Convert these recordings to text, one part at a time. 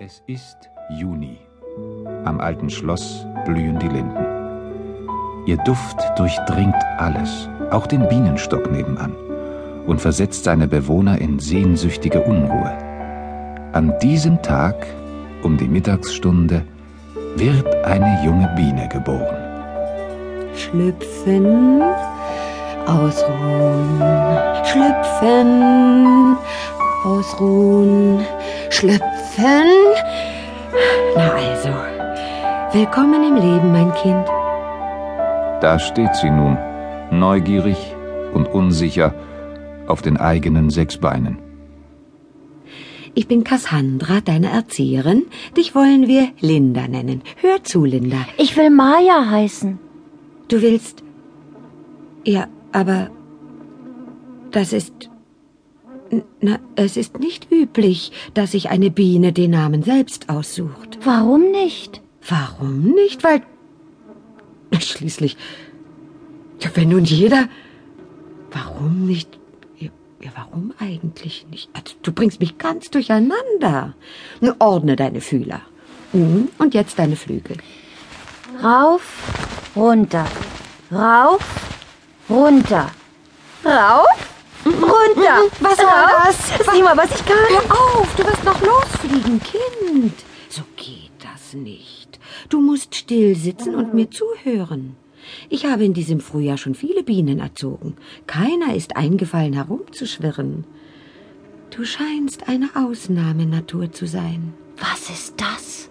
Es ist Juni. Am alten Schloss blühen die Linden. Ihr Duft durchdringt alles, auch den Bienenstock nebenan, und versetzt seine Bewohner in sehnsüchtige Unruhe. An diesem Tag, um die Mittagsstunde, wird eine junge Biene geboren. Schlüpfen, ausruhen, schlüpfen, ausruhen, schlüpfen. Na also, willkommen im Leben, mein Kind. Da steht sie nun, neugierig und unsicher auf den eigenen sechs Beinen. Ich bin Cassandra, deine Erzieherin. Dich wollen wir Linda nennen. Hör zu, Linda. Ich will Maya heißen. Du willst. Ja, aber. Das ist. Na, es ist nicht üblich, dass sich eine Biene den Namen selbst aussucht. Warum nicht? Warum nicht? Weil. Schließlich. Ja, wenn nun jeder. Warum nicht? Ja, warum eigentlich nicht? Also, du bringst mich ganz durcheinander. Nun, ordne deine Fühler. Mhm, Und jetzt deine Flügel. Rauf, runter. Rauf, runter. Rauf, runter. Was soll Rauf. das? Sieh mal, was ich kann. Hör auf, du wirst noch losfliegen, Kind. So geht das nicht. Du musst still sitzen und mir zuhören. Ich habe in diesem Frühjahr schon viele Bienen erzogen. Keiner ist eingefallen, herumzuschwirren. Du scheinst eine Ausnahmenatur zu sein. Was ist das?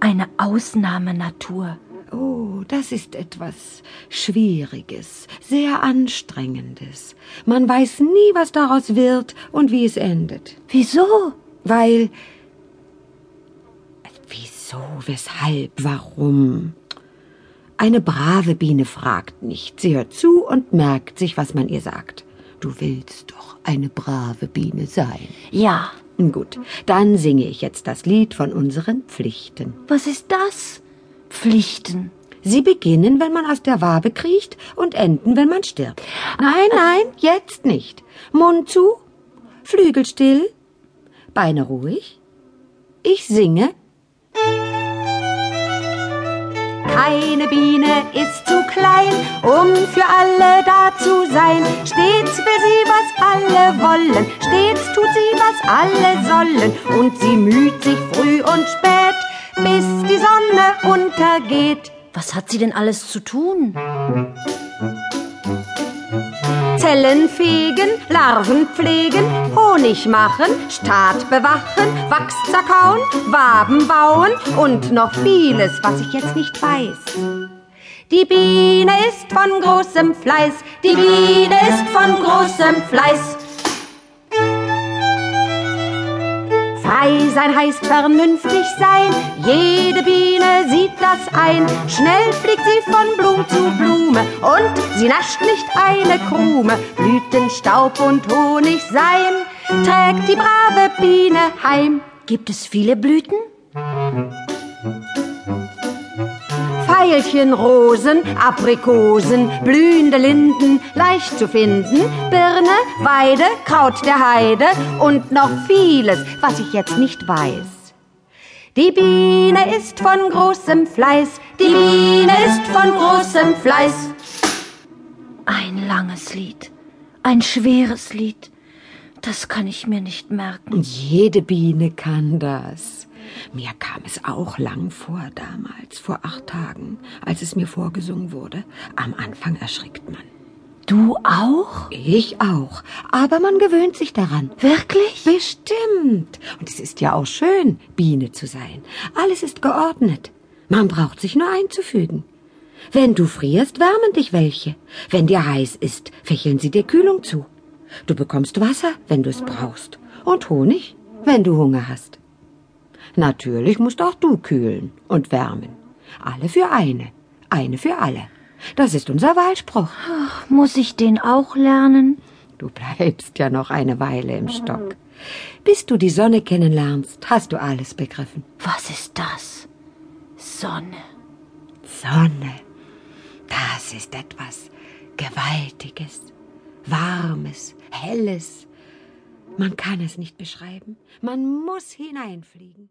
Eine Ausnahmenatur. Oh, das ist etwas Schwieriges, sehr Anstrengendes. Man weiß nie, was daraus wird und wie es endet. Wieso? Weil. Wieso, weshalb, warum? Eine brave Biene fragt nicht. Sie hört zu und merkt sich, was man ihr sagt. Du willst doch eine brave Biene sein. Ja. Gut, dann singe ich jetzt das Lied von unseren Pflichten. Was ist das? Pflichten. Sie beginnen, wenn man aus der Wabe kriecht und enden, wenn man stirbt. Nein, nein, jetzt nicht. Mund zu, Flügel still, Beine ruhig. Ich singe. Keine Biene ist zu klein, um für alle da zu sein. Stets will sie, was alle wollen, stets tut sie, was alle sollen. Und sie müht sich früh und spät, die Sonne untergeht. Was hat sie denn alles zu tun? Zellen fegen, Larven pflegen, Honig machen, Staat bewachen, Wachs zerkauen, Waben bauen und noch vieles, was ich jetzt nicht weiß. Die Biene ist von großem Fleiß, die Biene ist von großem Fleiß. Frei sein heißt vernünftig sein, jede Biene sieht das ein. Schnell fliegt sie von Blum zu Blume und sie nascht nicht eine Krume. Blüten, Staub und Honig sein, trägt die brave Biene heim. Gibt es viele Blüten? Veilchen, Rosen, Aprikosen, blühende Linden, leicht zu finden, Birne, Weide, Kraut der Heide und noch vieles, was ich jetzt nicht weiß. Die Biene ist von großem Fleiß, die Biene ist von großem Fleiß. Ein langes Lied. Ein schweres Lied. Das kann ich mir nicht merken. Jede Biene kann das. Mir kam es auch lang vor damals, vor acht Tagen, als es mir vorgesungen wurde. Am Anfang erschrickt man. Du auch? Ich auch. Aber man gewöhnt sich daran. Wirklich? Bestimmt. Und es ist ja auch schön, Biene zu sein. Alles ist geordnet. Man braucht sich nur einzufügen. Wenn du frierst, wärmen dich welche. Wenn dir heiß ist, fächeln sie dir Kühlung zu. Du bekommst Wasser, wenn du es brauchst. Und Honig, wenn du Hunger hast. Natürlich musst auch du kühlen und wärmen. Alle für eine, eine für alle. Das ist unser Wahlspruch. Muss ich den auch lernen? Du bleibst ja noch eine Weile im Stock. Bis du die Sonne kennenlernst, hast du alles begriffen. Was ist das? Sonne. Sonne, das ist etwas Gewaltiges, Warmes, Helles. Man kann es nicht beschreiben. Man muss hineinfliegen.